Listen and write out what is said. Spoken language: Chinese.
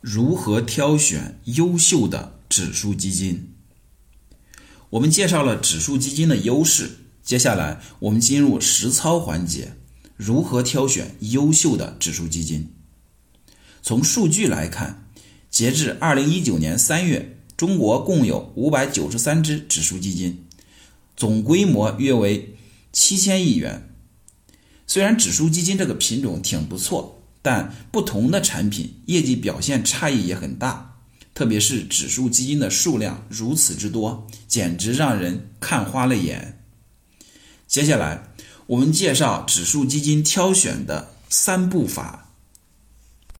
如何挑选优秀的指数基金？我们介绍了指数基金的优势，接下来我们进入实操环节，如何挑选优秀的指数基金？从数据来看，截至二零一九年三月，中国共有五百九十三只指数基金，总规模约为七千亿元。虽然指数基金这个品种挺不错。但不同的产品业绩表现差异也很大，特别是指数基金的数量如此之多，简直让人看花了眼。接下来，我们介绍指数基金挑选的三步法，